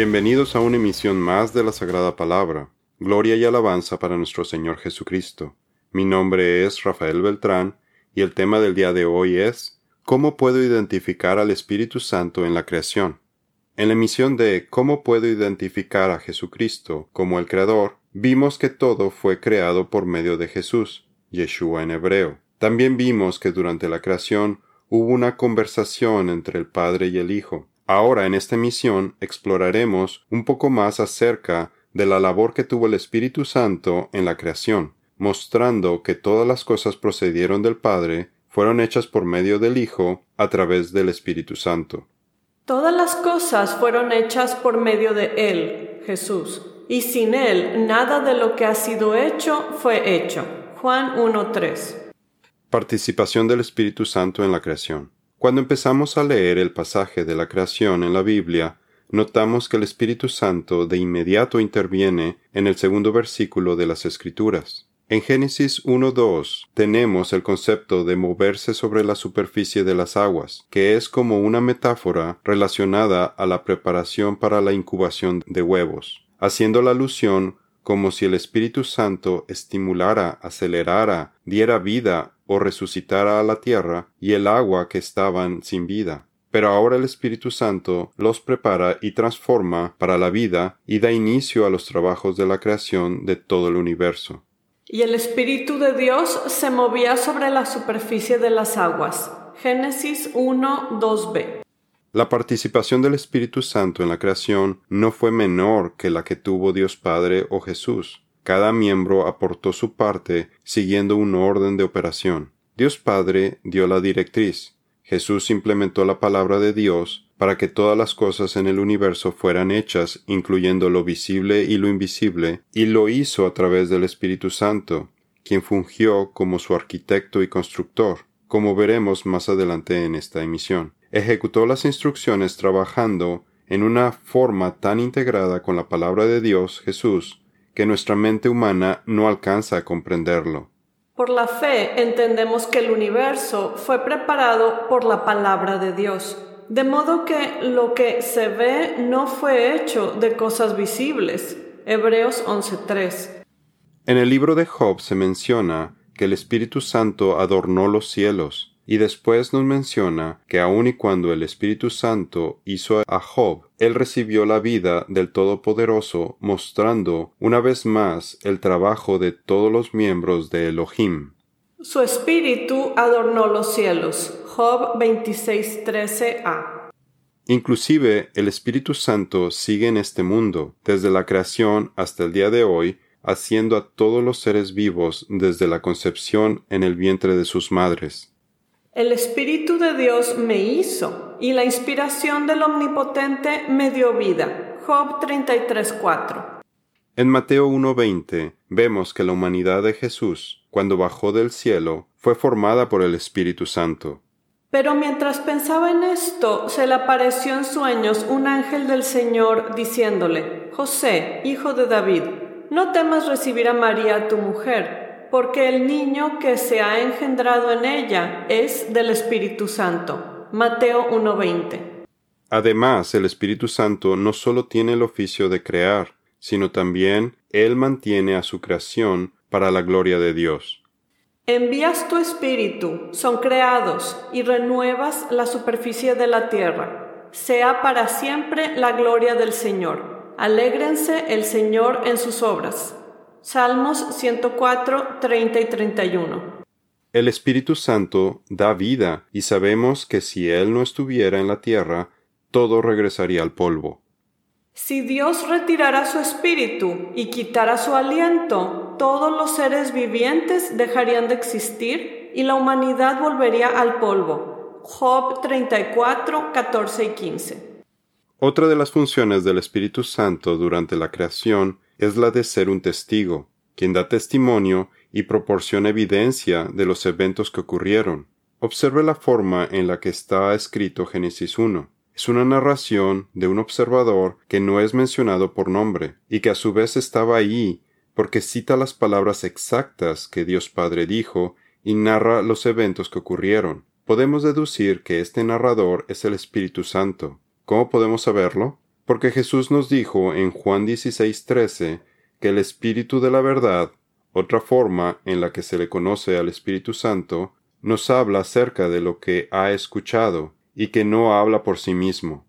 Bienvenidos a una emisión más de la Sagrada Palabra. Gloria y alabanza para nuestro Señor Jesucristo. Mi nombre es Rafael Beltrán y el tema del día de hoy es ¿Cómo puedo identificar al Espíritu Santo en la creación? En la emisión de ¿Cómo puedo identificar a Jesucristo como el Creador? vimos que todo fue creado por medio de Jesús, Yeshua en hebreo. También vimos que durante la creación hubo una conversación entre el Padre y el Hijo, Ahora en esta misión exploraremos un poco más acerca de la labor que tuvo el Espíritu Santo en la creación, mostrando que todas las cosas procedieron del Padre, fueron hechas por medio del Hijo a través del Espíritu Santo. Todas las cosas fueron hechas por medio de Él, Jesús, y sin Él nada de lo que ha sido hecho fue hecho. Juan 1.3. Participación del Espíritu Santo en la creación. Cuando empezamos a leer el pasaje de la creación en la Biblia, notamos que el Espíritu Santo de inmediato interviene en el segundo versículo de las Escrituras. En Génesis 1.2 tenemos el concepto de moverse sobre la superficie de las aguas, que es como una metáfora relacionada a la preparación para la incubación de huevos, haciendo la alusión como si el Espíritu Santo estimulara, acelerara, diera vida o resucitara a la tierra y el agua que estaban sin vida. Pero ahora el Espíritu Santo los prepara y transforma para la vida y da inicio a los trabajos de la creación de todo el universo. Y el Espíritu de Dios se movía sobre la superficie de las aguas. Génesis 1, 2b. La participación del Espíritu Santo en la creación no fue menor que la que tuvo Dios Padre o Jesús. Cada miembro aportó su parte siguiendo un orden de operación. Dios Padre dio la directriz. Jesús implementó la palabra de Dios para que todas las cosas en el universo fueran hechas, incluyendo lo visible y lo invisible, y lo hizo a través del Espíritu Santo, quien fungió como su arquitecto y constructor, como veremos más adelante en esta emisión ejecutó las instrucciones trabajando en una forma tan integrada con la palabra de Dios Jesús que nuestra mente humana no alcanza a comprenderlo. Por la fe entendemos que el universo fue preparado por la palabra de Dios, de modo que lo que se ve no fue hecho de cosas visibles. Hebreos 11:3. En el libro de Job se menciona que el Espíritu Santo adornó los cielos, y después nos menciona que aun y cuando el Espíritu Santo hizo a Job, él recibió la vida del Todopoderoso, mostrando una vez más el trabajo de todos los miembros de Elohim. Su espíritu adornó los cielos. Job 26:13a. Inclusive el Espíritu Santo sigue en este mundo, desde la creación hasta el día de hoy, haciendo a todos los seres vivos desde la concepción en el vientre de sus madres. El Espíritu de Dios me hizo y la inspiración del Omnipotente me dio vida. Job 33:4. En Mateo 1:20 vemos que la humanidad de Jesús, cuando bajó del cielo, fue formada por el Espíritu Santo. Pero mientras pensaba en esto, se le apareció en sueños un ángel del Señor diciéndole, José, hijo de David, no temas recibir a María tu mujer porque el niño que se ha engendrado en ella es del Espíritu Santo. Mateo 1:20. Además, el Espíritu Santo no solo tiene el oficio de crear, sino también Él mantiene a su creación para la gloria de Dios. Envías tu espíritu, son creados, y renuevas la superficie de la tierra. Sea para siempre la gloria del Señor. Alégrense el Señor en sus obras. Salmos 104, 30 y 31. El Espíritu Santo da vida y sabemos que si Él no estuviera en la tierra, todo regresaría al polvo. Si Dios retirara su espíritu y quitara su aliento, todos los seres vivientes dejarían de existir y la humanidad volvería al polvo. Job 34, 14 y 15. Otra de las funciones del Espíritu Santo durante la creación es la de ser un testigo, quien da testimonio y proporciona evidencia de los eventos que ocurrieron. Observe la forma en la que está escrito Génesis 1. Es una narración de un observador que no es mencionado por nombre, y que a su vez estaba ahí porque cita las palabras exactas que Dios Padre dijo y narra los eventos que ocurrieron. Podemos deducir que este narrador es el Espíritu Santo. ¿Cómo podemos saberlo? Porque Jesús nos dijo en Juan 16:13 que el Espíritu de la verdad, otra forma en la que se le conoce al Espíritu Santo, nos habla acerca de lo que ha escuchado y que no habla por sí mismo.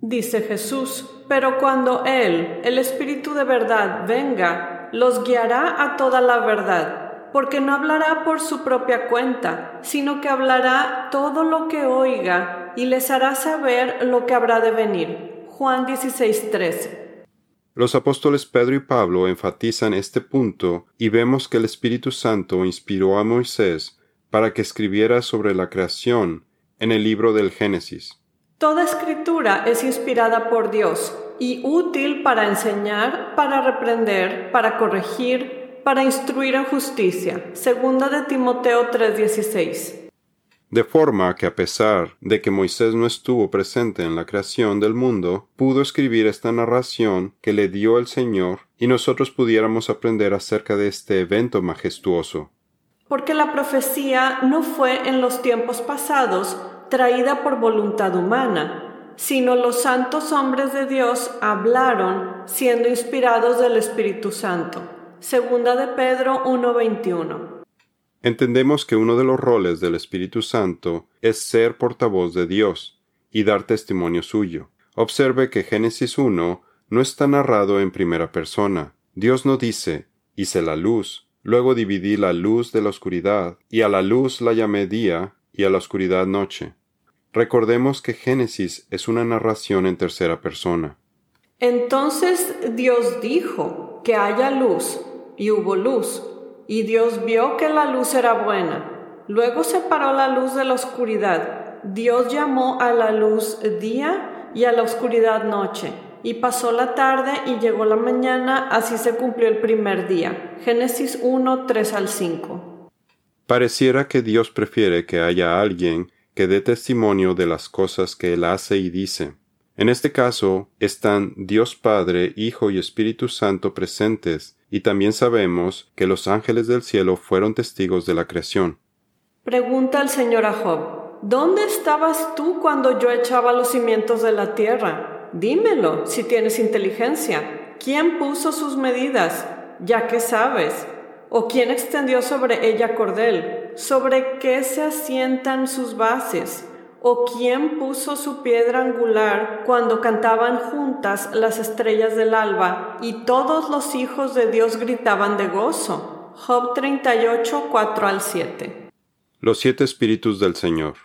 Dice Jesús, pero cuando Él, el Espíritu de verdad, venga, los guiará a toda la verdad, porque no hablará por su propia cuenta, sino que hablará todo lo que oiga y les hará saber lo que habrá de venir. Juan 16:13. Los apóstoles Pedro y Pablo enfatizan este punto y vemos que el Espíritu Santo inspiró a Moisés para que escribiera sobre la creación en el libro del Génesis. Toda escritura es inspirada por Dios y útil para enseñar, para reprender, para corregir, para instruir en justicia. Segunda de Timoteo 3:16. De forma que a pesar de que Moisés no estuvo presente en la creación del mundo, pudo escribir esta narración que le dio el Señor y nosotros pudiéramos aprender acerca de este evento majestuoso. Porque la profecía no fue en los tiempos pasados traída por voluntad humana, sino los santos hombres de Dios hablaron siendo inspirados del Espíritu Santo. Segunda de Pedro 1:21. Entendemos que uno de los roles del Espíritu Santo es ser portavoz de Dios y dar testimonio suyo. Observe que Génesis 1 no está narrado en primera persona. Dios no dice, hice la luz, luego dividí la luz de la oscuridad, y a la luz la llamé día, y a la oscuridad noche. Recordemos que Génesis es una narración en tercera persona. Entonces Dios dijo que haya luz, y hubo luz, y Dios vio que la luz era buena. Luego separó la luz de la oscuridad. Dios llamó a la luz día y a la oscuridad noche. Y pasó la tarde y llegó la mañana, así se cumplió el primer día. Génesis 1, 3 al 5. Pareciera que Dios prefiere que haya alguien que dé testimonio de las cosas que Él hace y dice. En este caso están Dios Padre, Hijo y Espíritu Santo presentes, y también sabemos que los ángeles del cielo fueron testigos de la creación. Pregunta el Señor a Job, ¿dónde estabas tú cuando yo echaba los cimientos de la tierra? Dímelo, si tienes inteligencia. ¿Quién puso sus medidas? Ya que sabes. ¿O quién extendió sobre ella cordel? ¿Sobre qué se asientan sus bases? ¿O quién puso su piedra angular cuando cantaban juntas las estrellas del alba y todos los hijos de Dios gritaban de gozo? Job 38, 4 al 7. Los siete espíritus del Señor.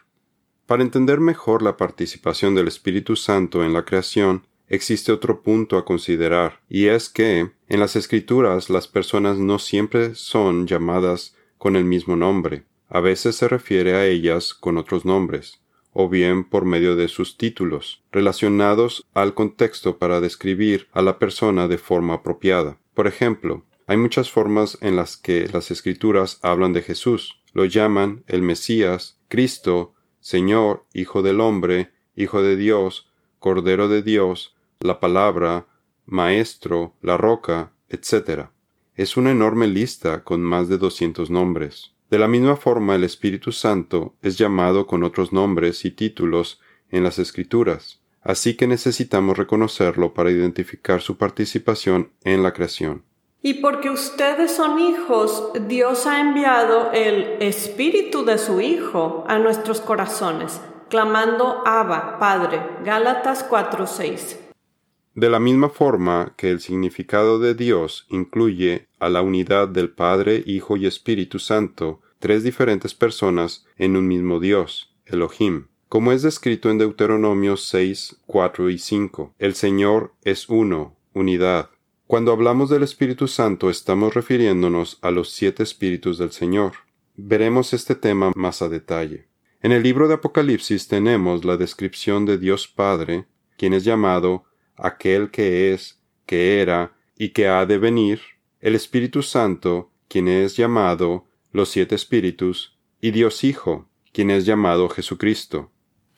Para entender mejor la participación del Espíritu Santo en la creación, existe otro punto a considerar, y es que, en las Escrituras, las personas no siempre son llamadas con el mismo nombre. A veces se refiere a ellas con otros nombres o bien por medio de sus títulos, relacionados al contexto para describir a la persona de forma apropiada. Por ejemplo, hay muchas formas en las que las escrituras hablan de Jesús. Lo llaman el Mesías, Cristo, Señor, Hijo del Hombre, Hijo de Dios, Cordero de Dios, la Palabra, Maestro, la Roca, etc. Es una enorme lista con más de doscientos nombres. De la misma forma, el Espíritu Santo es llamado con otros nombres y títulos en las Escrituras, así que necesitamos reconocerlo para identificar su participación en la creación. Y porque ustedes son hijos, Dios ha enviado el Espíritu de su Hijo a nuestros corazones, clamando Abba, Padre. Gálatas 4:6. De la misma forma que el significado de Dios incluye a la unidad del Padre, Hijo y Espíritu Santo, tres diferentes personas en un mismo Dios, Elohim. Como es descrito en Deuteronomio 6, 4 y 5, el Señor es uno, unidad. Cuando hablamos del Espíritu Santo estamos refiriéndonos a los siete espíritus del Señor. Veremos este tema más a detalle. En el libro de Apocalipsis tenemos la descripción de Dios Padre, quien es llamado aquel que es, que era y que ha de venir, el Espíritu Santo, quien es llamado los siete espíritus, y Dios Hijo, quien es llamado Jesucristo.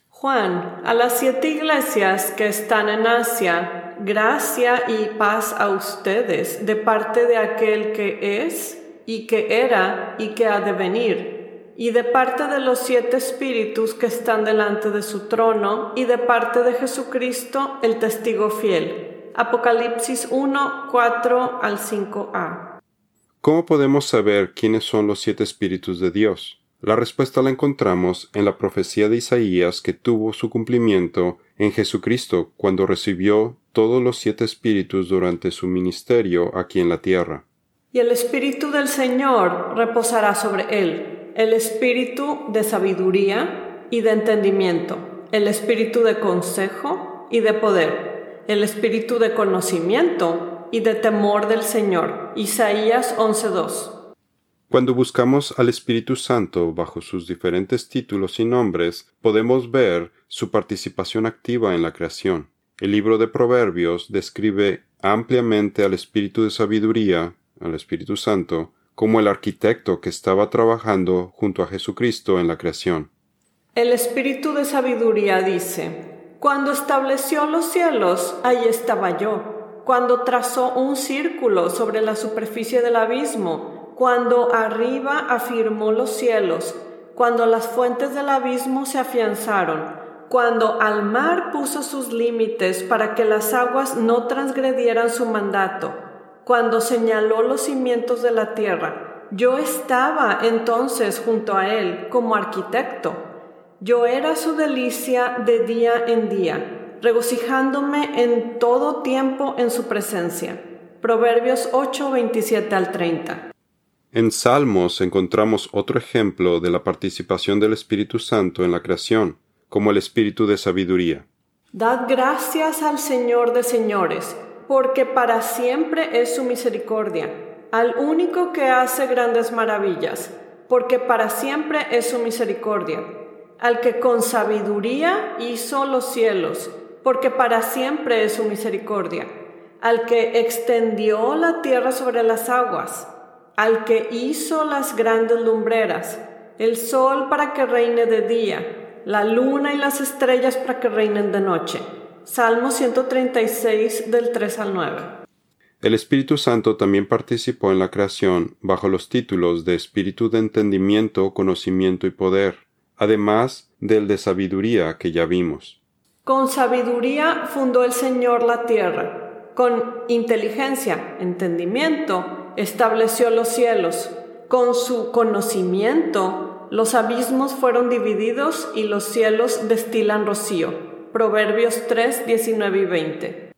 Juan, a las siete iglesias que están en Asia, gracia y paz a ustedes de parte de aquel que es y que era y que ha de venir, y de parte de los siete espíritus que están delante de su trono, y de parte de Jesucristo, el testigo fiel. Apocalipsis 1, 4 al 5a. ¿Cómo podemos saber quiénes son los siete espíritus de Dios? La respuesta la encontramos en la profecía de Isaías que tuvo su cumplimiento en Jesucristo cuando recibió todos los siete espíritus durante su ministerio aquí en la tierra. Y el Espíritu del Señor reposará sobre él el espíritu de sabiduría y de entendimiento, el espíritu de consejo y de poder, el espíritu de conocimiento y de temor del Señor. Isaías 11:2. Cuando buscamos al Espíritu Santo bajo sus diferentes títulos y nombres, podemos ver su participación activa en la creación. El libro de Proverbios describe ampliamente al Espíritu de sabiduría, al Espíritu Santo, como el arquitecto que estaba trabajando junto a Jesucristo en la creación. El Espíritu de Sabiduría dice, Cuando estableció los cielos, ahí estaba yo. Cuando trazó un círculo sobre la superficie del abismo, cuando arriba afirmó los cielos, cuando las fuentes del abismo se afianzaron, cuando al mar puso sus límites para que las aguas no transgredieran su mandato, cuando señaló los cimientos de la tierra. Yo estaba entonces junto a él como arquitecto. Yo era su delicia de día en día, regocijándome en todo tiempo en su presencia. Proverbios 8, 27 al 30. En Salmos encontramos otro ejemplo de la participación del Espíritu Santo en la creación, como el Espíritu de sabiduría. Dad gracias al Señor de señores porque para siempre es su misericordia, al único que hace grandes maravillas, porque para siempre es su misericordia, al que con sabiduría hizo los cielos, porque para siempre es su misericordia, al que extendió la tierra sobre las aguas, al que hizo las grandes lumbreras, el sol para que reine de día, la luna y las estrellas para que reinen de noche Salmo 136 del 3 al 9. El Espíritu Santo también participó en la creación bajo los títulos de Espíritu de entendimiento, conocimiento y poder, además del de sabiduría que ya vimos. Con sabiduría fundó el Señor la tierra, con inteligencia, entendimiento, estableció los cielos, con su conocimiento los abismos fueron divididos y los cielos destilan rocío. Proverbios 3, 19 y 20.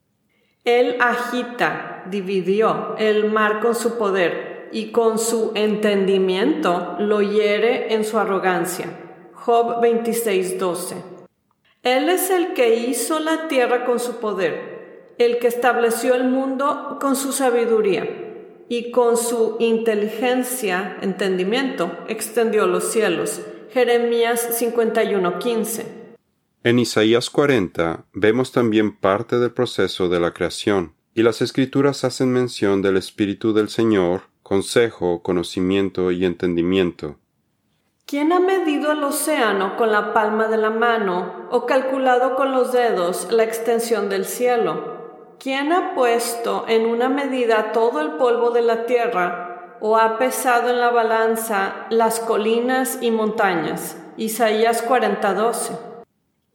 Él agita, dividió el mar con su poder y con su entendimiento lo hiere en su arrogancia. Job 26, 12. Él es el que hizo la tierra con su poder, el que estableció el mundo con su sabiduría y con su inteligencia, entendimiento, extendió los cielos. Jeremías 51, 15. En Isaías 40 vemos también parte del proceso de la creación, y las escrituras hacen mención del Espíritu del Señor, consejo, conocimiento y entendimiento. ¿Quién ha medido el océano con la palma de la mano o calculado con los dedos la extensión del cielo? ¿Quién ha puesto en una medida todo el polvo de la tierra o ha pesado en la balanza las colinas y montañas? Isaías 40:12.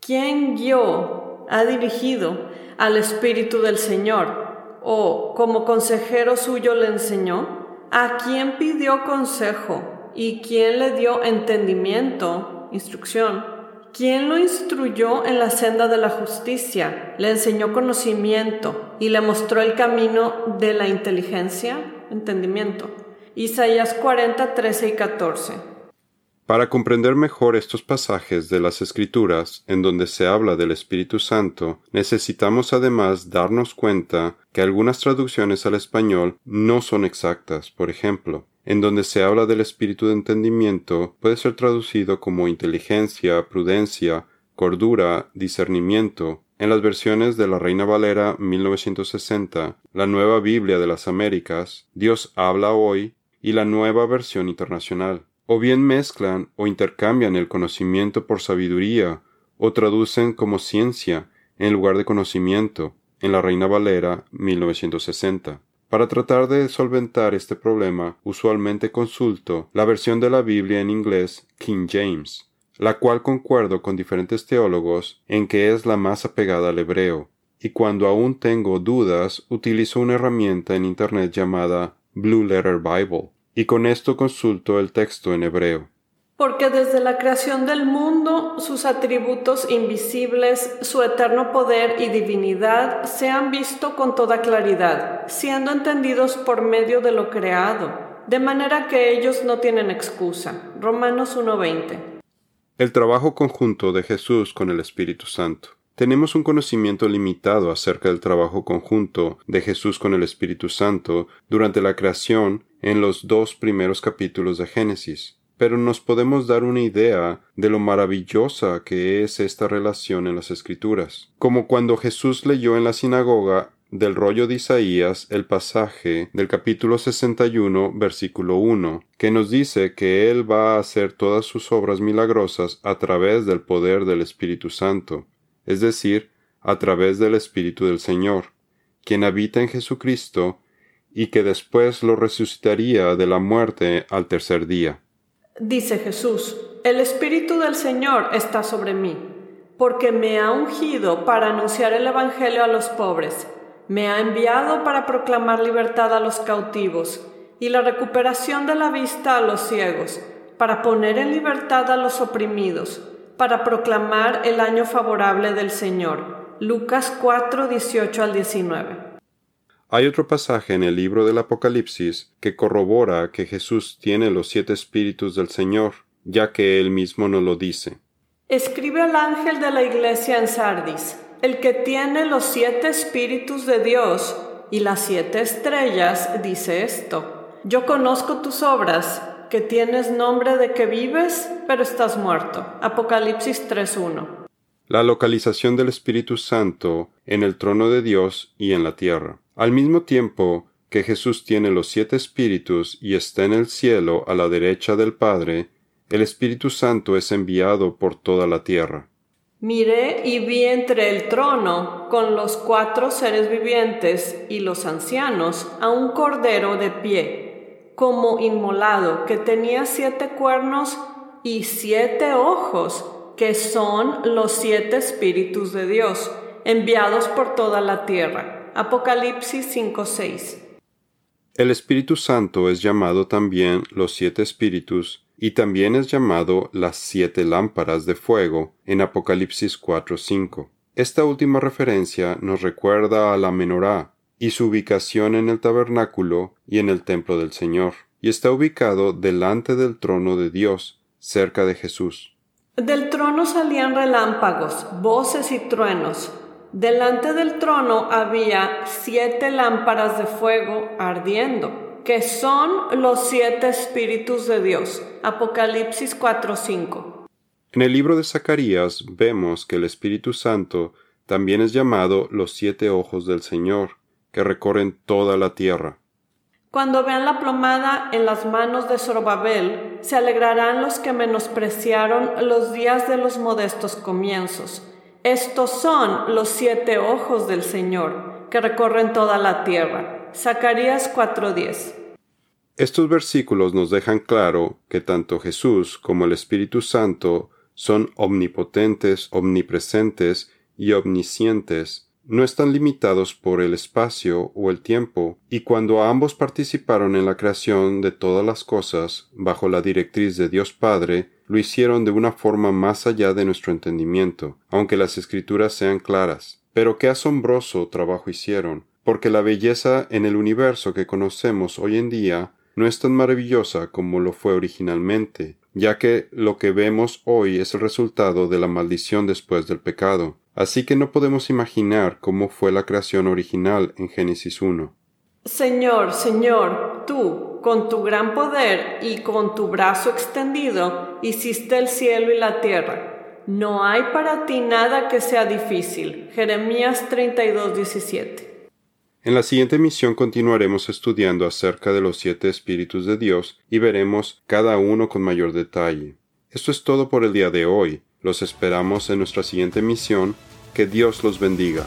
¿Quién guió, ha dirigido al Espíritu del Señor? ¿O como consejero suyo le enseñó? ¿A quién pidió consejo? ¿Y quién le dio entendimiento, instrucción? ¿Quién lo instruyó en la senda de la justicia? ¿Le enseñó conocimiento y le mostró el camino de la inteligencia? Entendimiento. Isaías 40, 13 y 14. Para comprender mejor estos pasajes de las Escrituras en donde se habla del Espíritu Santo, necesitamos además darnos cuenta que algunas traducciones al español no son exactas. Por ejemplo, en donde se habla del espíritu de entendimiento puede ser traducido como inteligencia, prudencia, cordura, discernimiento. En las versiones de la Reina Valera 1960, la Nueva Biblia de las Américas, Dios habla hoy y la Nueva Versión Internacional o bien mezclan o intercambian el conocimiento por sabiduría, o traducen como ciencia en lugar de conocimiento, en la Reina Valera 1960. Para tratar de solventar este problema, usualmente consulto la versión de la Biblia en inglés King James, la cual concuerdo con diferentes teólogos en que es la más apegada al hebreo, y cuando aún tengo dudas utilizo una herramienta en Internet llamada Blue Letter Bible, y con esto consulto el texto en hebreo. Porque desde la creación del mundo sus atributos invisibles, su eterno poder y divinidad se han visto con toda claridad, siendo entendidos por medio de lo creado, de manera que ellos no tienen excusa. Romanos 1:20. El trabajo conjunto de Jesús con el Espíritu Santo. Tenemos un conocimiento limitado acerca del trabajo conjunto de Jesús con el Espíritu Santo durante la creación en los dos primeros capítulos de Génesis pero nos podemos dar una idea de lo maravillosa que es esta relación en las Escrituras, como cuando Jesús leyó en la sinagoga del rollo de Isaías el pasaje del capítulo 61 versículo 1, que nos dice que Él va a hacer todas sus obras milagrosas a través del poder del Espíritu Santo, es decir, a través del Espíritu del Señor, quien habita en Jesucristo y que después lo resucitaría de la muerte al tercer día. Dice Jesús, el Espíritu del Señor está sobre mí, porque me ha ungido para anunciar el Evangelio a los pobres, me ha enviado para proclamar libertad a los cautivos y la recuperación de la vista a los ciegos, para poner en libertad a los oprimidos, para proclamar el año favorable del Señor. Lucas 4, 18 al 19. Hay otro pasaje en el libro del Apocalipsis que corrobora que Jesús tiene los siete espíritus del Señor, ya que él mismo nos lo dice. Escribe al ángel de la iglesia en Sardis, el que tiene los siete espíritus de Dios y las siete estrellas, dice esto. Yo conozco tus obras, que tienes nombre de que vives, pero estás muerto. Apocalipsis 3.1. La localización del Espíritu Santo en el trono de Dios y en la tierra. Al mismo tiempo que Jesús tiene los siete espíritus y está en el cielo a la derecha del Padre, el Espíritu Santo es enviado por toda la tierra. Miré y vi entre el trono, con los cuatro seres vivientes y los ancianos, a un cordero de pie, como inmolado, que tenía siete cuernos y siete ojos, que son los siete espíritus de Dios, enviados por toda la tierra. Apocalipsis 5:6. El Espíritu Santo es llamado también los siete espíritus y también es llamado las siete lámparas de fuego en Apocalipsis 4:5. Esta última referencia nos recuerda a la menorá y su ubicación en el tabernáculo y en el templo del Señor, y está ubicado delante del trono de Dios, cerca de Jesús. Del trono salían relámpagos, voces y truenos. Delante del trono había siete lámparas de fuego ardiendo, que son los siete espíritus de Dios. Apocalipsis 4:5. En el libro de Zacarías vemos que el Espíritu Santo también es llamado los siete ojos del Señor, que recorren toda la tierra. Cuando vean la plomada en las manos de Zorobabel, se alegrarán los que menospreciaron los días de los modestos comienzos estos son los siete ojos del Señor que recorren toda la tierra. Zacarías 4:10. Estos versículos nos dejan claro que tanto Jesús como el Espíritu Santo son omnipotentes, omnipresentes y omniscientes, no están limitados por el espacio o el tiempo, y cuando ambos participaron en la creación de todas las cosas bajo la directriz de Dios Padre, lo hicieron de una forma más allá de nuestro entendimiento, aunque las escrituras sean claras. Pero qué asombroso trabajo hicieron, porque la belleza en el universo que conocemos hoy en día no es tan maravillosa como lo fue originalmente, ya que lo que vemos hoy es el resultado de la maldición después del pecado. Así que no podemos imaginar cómo fue la creación original en Génesis 1. Señor, Señor, tú, con tu gran poder y con tu brazo extendido, hiciste el cielo y la tierra. No hay para ti nada que sea difícil. Jeremías 32, 17. En la siguiente misión continuaremos estudiando acerca de los siete espíritus de Dios y veremos cada uno con mayor detalle. Esto es todo por el día de hoy. Los esperamos en nuestra siguiente misión. Que Dios los bendiga.